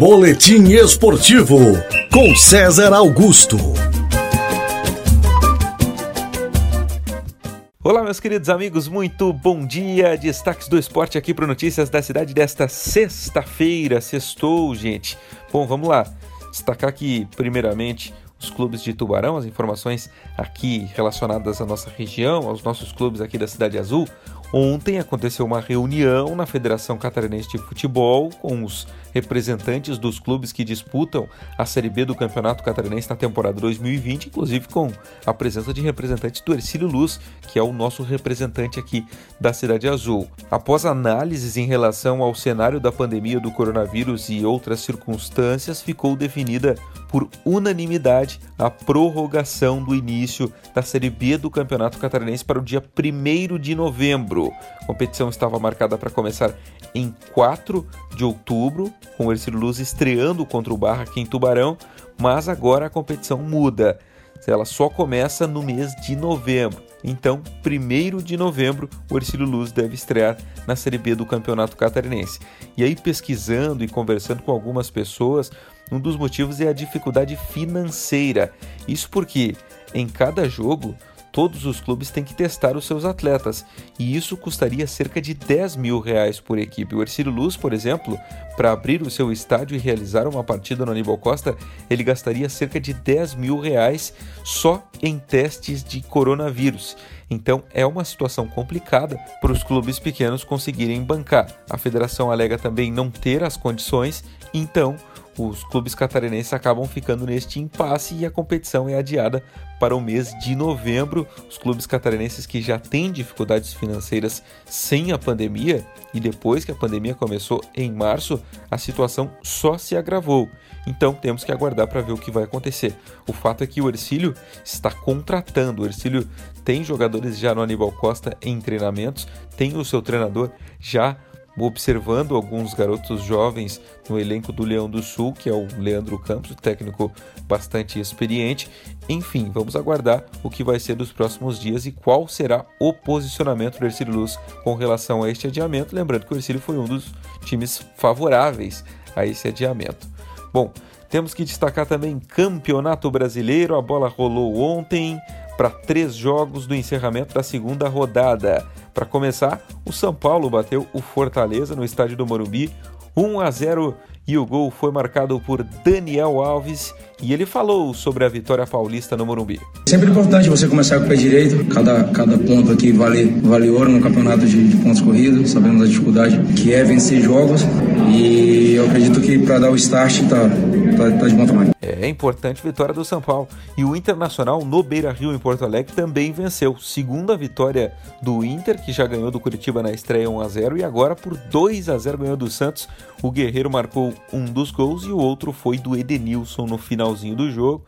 Boletim Esportivo com César Augusto. Olá, meus queridos amigos, muito bom dia. Destaques do esporte aqui para Notícias da Cidade desta sexta-feira. Sextou, gente. Bom, vamos lá. Destacar aqui, primeiramente, os clubes de Tubarão, as informações aqui relacionadas à nossa região, aos nossos clubes aqui da Cidade Azul. Ontem aconteceu uma reunião na Federação Catarinense de Futebol com os representantes dos clubes que disputam a Série B do Campeonato Catarinense na temporada 2020, inclusive com a presença de representantes do Ercílio Luz, que é o nosso representante aqui da Cidade Azul. Após análises em relação ao cenário da pandemia do coronavírus e outras circunstâncias, ficou definida por unanimidade a prorrogação do início da Série B do Campeonato Catarinense para o dia 1 de novembro outubro. A competição estava marcada para começar em 4 de outubro, com o Ercílio Luz estreando contra o Barra aqui em Tubarão, mas agora a competição muda. Ela só começa no mês de novembro. Então, 1 de novembro, o Ercílio Luz deve estrear na Série B do Campeonato Catarinense. E aí, pesquisando e conversando com algumas pessoas, um dos motivos é a dificuldade financeira. Isso porque em cada jogo todos os clubes têm que testar os seus atletas, e isso custaria cerca de 10 mil reais por equipe. O Ercílio Luz, por exemplo, para abrir o seu estádio e realizar uma partida no Aníbal Costa, ele gastaria cerca de 10 mil reais só em testes de coronavírus. Então é uma situação complicada para os clubes pequenos conseguirem bancar. A federação alega também não ter as condições, então os clubes catarinenses acabam ficando neste impasse e a competição é adiada para o mês de novembro. Os clubes catarinenses que já têm dificuldades financeiras sem a pandemia e depois que a pandemia começou em março, a situação só se agravou. Então temos que aguardar para ver o que vai acontecer. O fato é que o Ercílio está contratando. O Ercílio tem jogadores já no Aníbal Costa em treinamentos, tem o seu treinador já observando alguns garotos jovens no elenco do Leão do Sul, que é o Leandro Campos, técnico bastante experiente. Enfim, vamos aguardar o que vai ser dos próximos dias e qual será o posicionamento do Ercílio Luz com relação a este adiamento. Lembrando que o Ercílio foi um dos times favoráveis a esse adiamento. Bom, temos que destacar também Campeonato Brasileiro. A bola rolou ontem para três jogos do encerramento da segunda rodada. Para começar, o São Paulo bateu o Fortaleza no estádio do Morumbi 1 a 0 e o gol foi marcado por Daniel Alves e ele falou sobre a vitória paulista no Morumbi. Sempre importante você começar com o pé direito, cada, cada ponto aqui vale, vale ouro no campeonato de, de pontos corridos, sabemos a dificuldade que é vencer jogos e eu acredito que para dar o start tá, tá, tá de bom tamanho. É importante vitória do São Paulo. E o Internacional no Beira Rio, em Porto Alegre, também venceu. Segunda vitória do Inter, que já ganhou do Curitiba na estreia 1 a 0 e agora por 2 a 0 ganhou do Santos. O Guerreiro marcou um dos gols e o outro foi do Edenilson no finalzinho do jogo.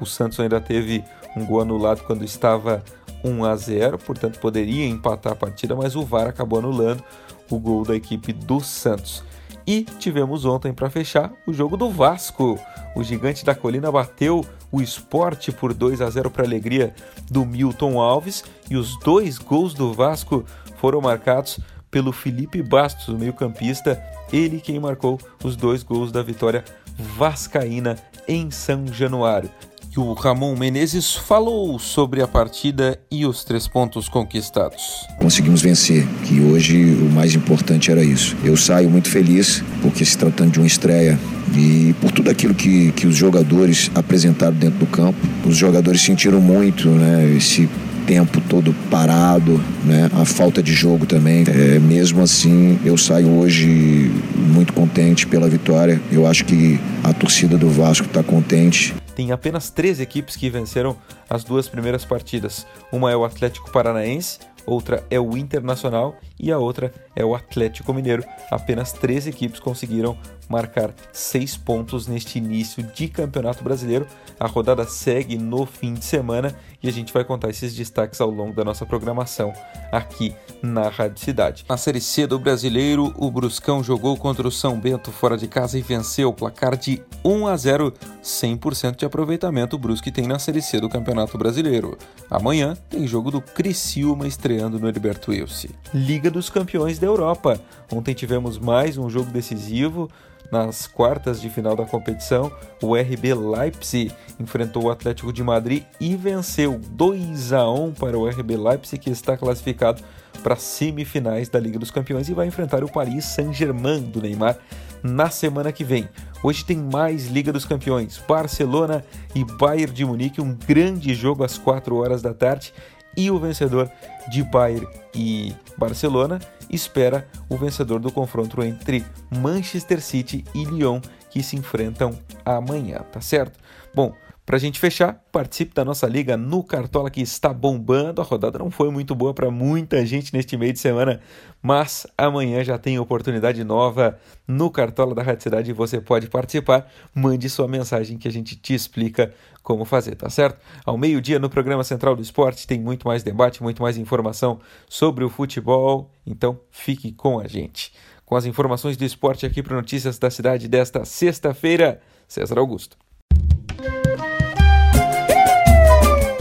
O Santos ainda teve um gol anulado quando estava 1 a 0, portanto poderia empatar a partida, mas o VAR acabou anulando o gol da equipe do Santos. E tivemos ontem para fechar o jogo do Vasco. O gigante da colina bateu o esporte por 2 a 0 para alegria do Milton Alves. E os dois gols do Vasco foram marcados pelo Felipe Bastos, o meio-campista, ele quem marcou os dois gols da vitória vascaína em São Januário que o Ramon Menezes falou sobre a partida e os três pontos conquistados. Conseguimos vencer, que hoje o mais importante era isso. Eu saio muito feliz, porque se tratando de uma estreia e por tudo aquilo que, que os jogadores apresentaram dentro do campo, os jogadores sentiram muito né, esse tempo todo parado, né? A falta de jogo também. É, mesmo assim, eu saio hoje muito contente pela vitória. Eu acho que a torcida do Vasco está contente tem apenas três equipes que venceram as duas primeiras partidas. Uma é o Atlético Paranaense, outra é o Internacional e a outra é o Atlético Mineiro. Apenas três equipes conseguiram marcar seis pontos neste início de Campeonato Brasileiro. A rodada segue no fim de semana e a gente vai contar esses destaques ao longo da nossa programação aqui na Rádio Cidade. Na Série C do Brasileiro, o Bruscão jogou contra o São Bento fora de casa e venceu o placar de 1 a 0, 100% de aproveitamento o Brusque tem na Série C do Campeonato Brasileiro. Amanhã tem jogo do Criciúma estreando estreando no Heriberto Wilson. Liga dos Campeões da Europa. Ontem tivemos mais um jogo decisivo nas quartas de final da competição, o RB Leipzig enfrentou o Atlético de Madrid e venceu 2 a 1 para o RB Leipzig, que está classificado para as semifinais da Liga dos Campeões e vai enfrentar o Paris Saint-Germain do Neymar na semana que vem. Hoje tem mais Liga dos Campeões, Barcelona e Bayern de Munique, um grande jogo às 4 horas da tarde e o vencedor de Bayern e Barcelona espera o vencedor do confronto entre Manchester City e Lyon que se enfrentam amanhã, tá certo? Bom, para a gente fechar, participe da nossa liga no Cartola que está bombando. A rodada não foi muito boa para muita gente neste meio de semana, mas amanhã já tem oportunidade nova no Cartola da Rádio Cidade e você pode participar. Mande sua mensagem que a gente te explica como fazer, tá certo? Ao meio-dia no programa Central do Esporte tem muito mais debate, muito mais informação sobre o futebol, então fique com a gente. Com as informações do esporte aqui para Notícias da Cidade desta sexta-feira, César Augusto.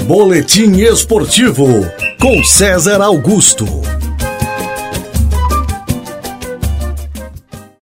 Boletim Esportivo com César Augusto.